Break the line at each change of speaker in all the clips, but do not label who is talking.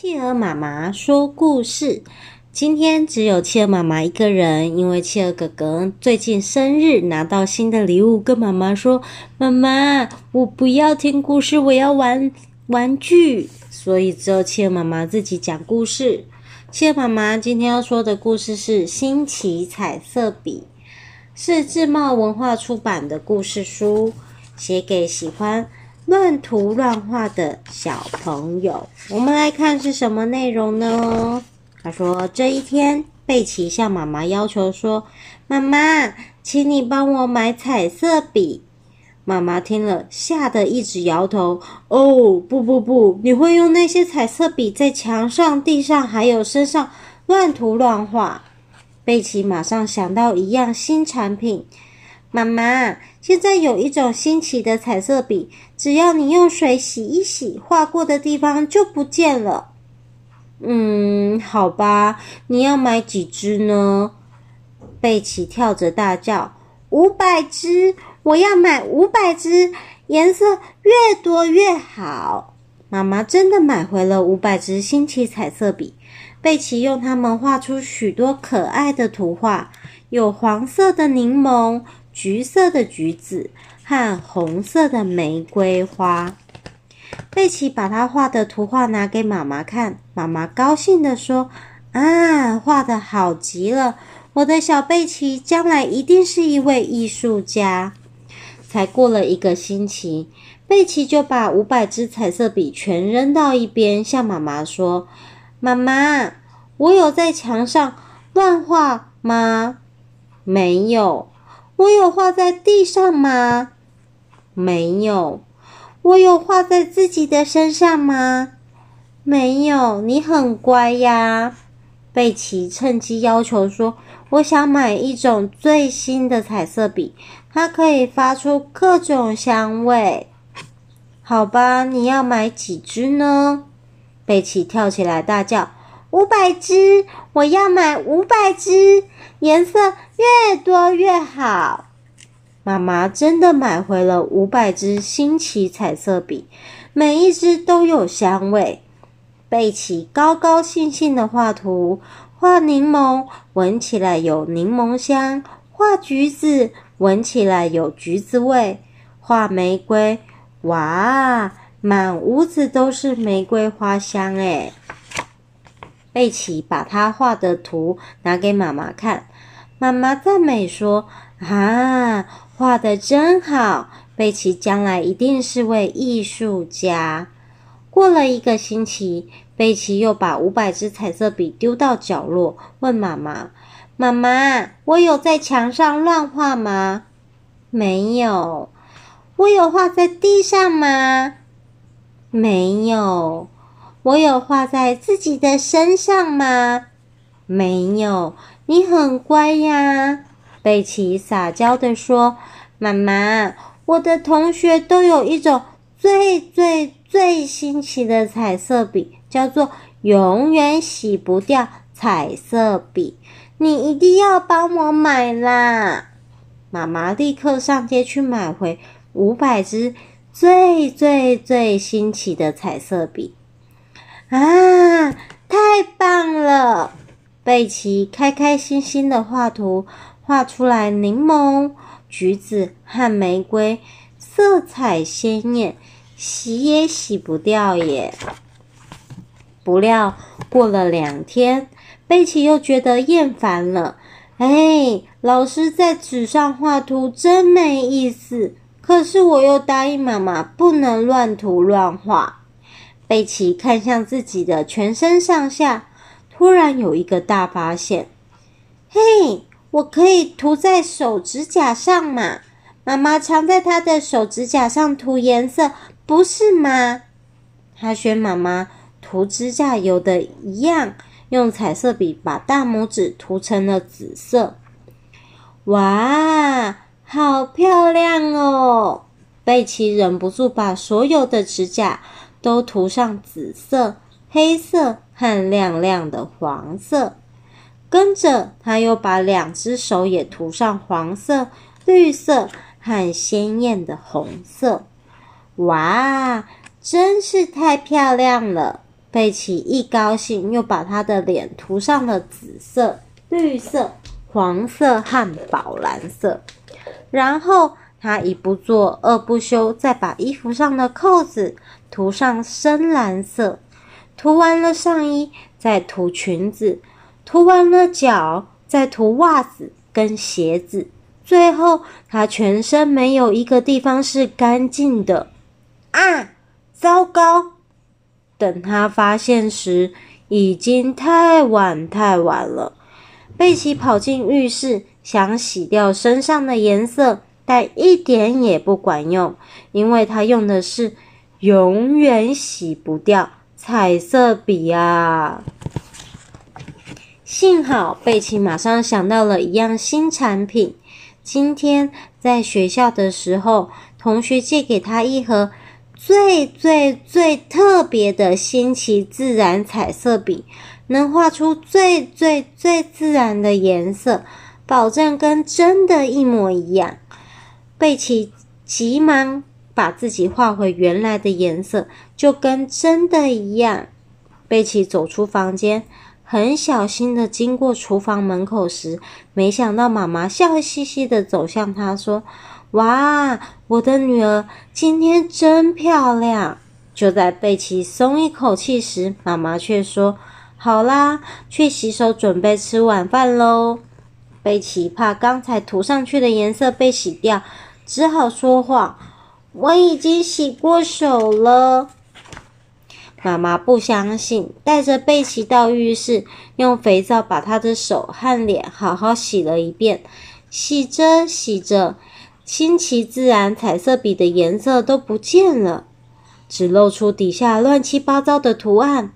企鹅妈妈说故事。今天只有企鹅妈妈一个人，因为企鹅哥哥最近生日，拿到新的礼物，跟妈妈说：“妈妈，我不要听故事，我要玩玩具。”所以只有企鹅妈妈自己讲故事。企鹅妈妈今天要说的故事是《新奇彩色笔》，是智茂文化出版的故事书，写给喜欢乱涂乱画的小朋友，我们来看是什么内容呢？他说：“这一天，贝奇向妈妈要求说：‘妈妈，请你帮我买彩色笔。’妈妈听了，吓得一直摇头：‘哦，不不不，你会用那些彩色笔在墙上、地上还有身上乱涂乱画。’贝奇马上想到一样新产品。”妈妈，现在有一种新奇的彩色笔，只要你用水洗一洗，画过的地方就不见了。嗯，好吧，你要买几支呢？贝奇跳着大叫：“五百支！我要买五百支，颜色越多越好。”妈妈真的买回了五百支新奇彩色笔，贝奇用它们画出许多可爱的图画，有黄色的柠檬。橘色的橘子和红色的玫瑰花，贝奇把他画的图画拿给妈妈看，妈妈高兴地说：“啊，画的好极了！我的小贝奇将来一定是一位艺术家。”才过了一个星期，贝奇就把五百支彩色笔全扔到一边，向妈妈说：“妈妈，我有在墙上乱画吗？没有。”我有画在地上吗？没有。我有画在自己的身上吗？没有。你很乖呀。贝奇趁机要求说：“我想买一种最新的彩色笔，它可以发出各种香味。”好吧，你要买几支呢？贝奇跳起来大叫：“五百支！我要买五百支！”颜色越多越好。妈妈真的买回了五百支新奇彩色笔，每一支都有香味。贝奇高高兴兴的画图，画柠檬，闻起来有柠檬香；画橘子，闻起来有橘子味；画玫瑰，哇，满屋子都是玫瑰花香诶。贝奇把他画的图拿给妈妈看。妈妈赞美说：“啊，画得真好！贝奇将来一定是位艺术家。”过了一个星期，贝奇又把五百支彩色笔丢到角落，问妈妈：“妈妈，我有在墙上乱画吗？”“没有。”“我有画在地上吗？”“没有。”“我有画在自己的身上吗？”“没有。”你很乖呀，贝奇撒娇地说：“妈妈，我的同学都有一种最最最新奇的彩色笔，叫做永远洗不掉彩色笔。你一定要帮我买啦！”妈妈立刻上街去买回五百支最最最新奇的彩色笔。啊，太棒了！贝奇开开心心的画图，画出来柠檬、橘子和玫瑰，色彩鲜艳，洗也洗不掉耶。不料过了两天，贝奇又觉得厌烦了。哎，老师在纸上画图真没意思，可是我又答应妈妈不能乱涂乱画。贝奇看向自己的全身上下。突然有一个大发现，嘿，我可以涂在手指甲上嘛？妈妈常在她的手指甲上涂颜色，不是吗？她学妈妈涂指甲油的一样，用彩色笔把大拇指涂成了紫色。哇，好漂亮哦！贝奇忍不住把所有的指甲都涂上紫色。黑色和亮亮的黄色，跟着他又把两只手也涂上黄色、绿色和鲜艳的红色。哇，真是太漂亮了！贝奇一高兴，又把他的脸涂上了紫色、绿色、黄色和宝蓝色。然后他一不做二不休，再把衣服上的扣子涂上深蓝色。涂完了上衣，再涂裙子；涂完了脚，再涂袜子跟鞋子。最后，他全身没有一个地方是干净的。啊！糟糕！等他发现时，已经太晚太晚了。贝奇跑进浴室，想洗掉身上的颜色，但一点也不管用，因为他用的是永远洗不掉彩色笔啊！幸好贝奇马上想到了一样新产品。今天在学校的时候，同学借给他一盒。最最最特别的新奇自然彩色笔，能画出最最最自然的颜色，保证跟真的一模一样。贝奇急忙把自己画回原来的颜色，就跟真的一样。贝奇走出房间，很小心的经过厨房门口时，没想到妈妈笑嘻嘻的走向他，说。哇，我的女儿今天真漂亮！就在贝奇松一口气时，妈妈却说：“好啦，去洗手，准备吃晚饭喽。”贝奇怕刚才涂上去的颜色被洗掉，只好说谎：“我已经洗过手了。”妈妈不相信，带着贝奇到浴室，用肥皂把她的手和脸好好洗了一遍。洗着洗着。新奇自然彩色笔的颜色都不见了，只露出底下乱七八糟的图案。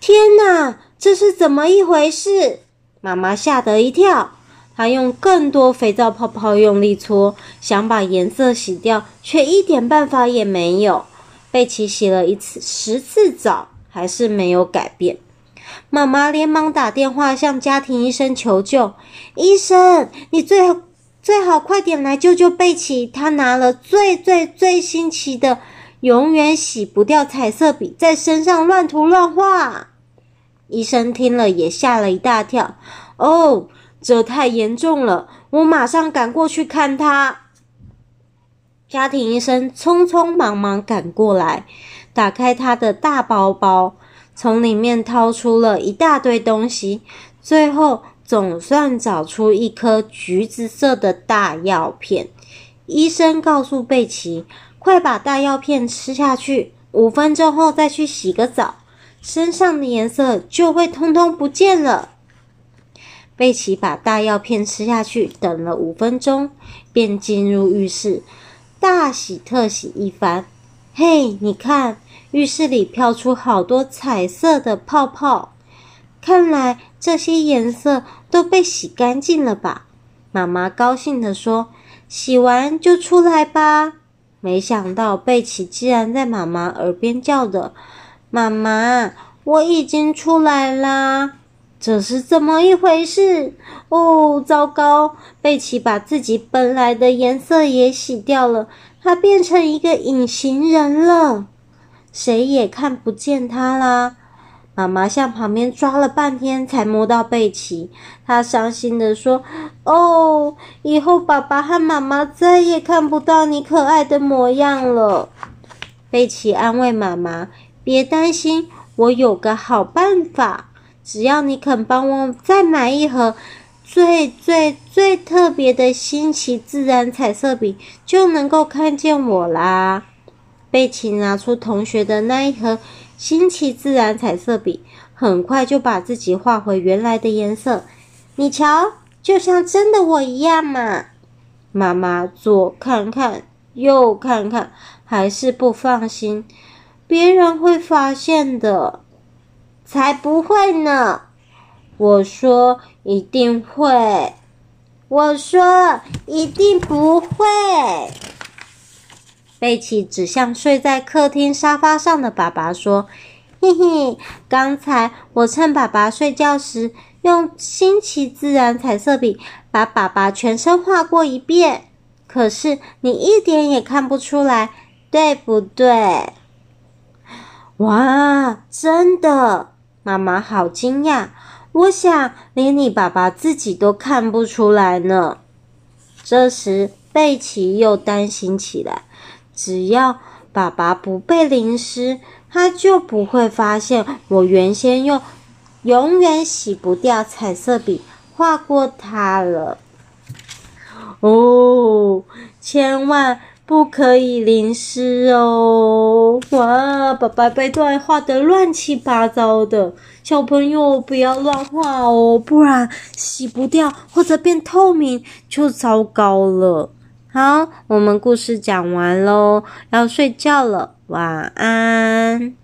天哪，这是怎么一回事？妈妈吓得一跳，她用更多肥皂泡泡用力搓，想把颜色洗掉，却一点办法也没有。贝奇洗了一次十次澡，还是没有改变。妈妈连忙打电话向家庭医生求救：“医生，你最好……”最好快点来救救贝奇！他拿了最最最新奇的、永远洗不掉彩色笔，在身上乱涂乱画。医生听了也吓了一大跳。哦，这太严重了！我马上赶过去看他。家庭医生匆匆忙忙赶过来，打开他的大包包，从里面掏出了一大堆东西，最后。总算找出一颗橘子色的大药片。医生告诉贝奇：“快把大药片吃下去，五分钟后再去洗个澡，身上的颜色就会通通不见了。”贝奇把大药片吃下去，等了五分钟，便进入浴室，大洗特洗一番。嘿，你看，浴室里飘出好多彩色的泡泡，看来这些颜色。都被洗干净了吧？妈妈高兴地说：“洗完就出来吧。”没想到贝奇竟然在妈妈耳边叫着：“妈妈，我已经出来啦！”这是怎么一回事？哦，糟糕！贝奇把自己本来的颜色也洗掉了，他变成一个隐形人了，谁也看不见他啦。妈妈向旁边抓了半天，才摸到贝奇。她伤心地说：“哦，以后爸爸和妈妈再也看不到你可爱的模样了。”贝奇安慰妈妈：“别担心，我有个好办法。只要你肯帮我再买一盒最最最特别的新奇自然彩色笔，就能够看见我啦。”贝奇拿出同学的那一盒。新奇自然彩色笔很快就把自己画回原来的颜色，你瞧，就像真的我一样嘛。妈妈左看看，右看看，还是不放心，别人会发现的。才不会呢！我说一定会，我说一定不会。贝奇指向睡在客厅沙发上的爸爸说：“嘿嘿，刚才我趁爸爸睡觉时，用新奇自然彩色笔把爸爸全身画过一遍。可是你一点也看不出来，对不对？”哇，真的！妈妈好惊讶，我想连你爸爸自己都看不出来呢。这时，贝奇又担心起来，只要爸爸不被淋湿，他就不会发现我原先用永远洗不掉彩色笔画过他了。哦，千万！不可以淋湿哦！哇，爸爸被段画的乱七八糟的，小朋友不要乱画哦，不然洗不掉或者变透明就糟糕了。好，我们故事讲完喽，要睡觉了，晚安。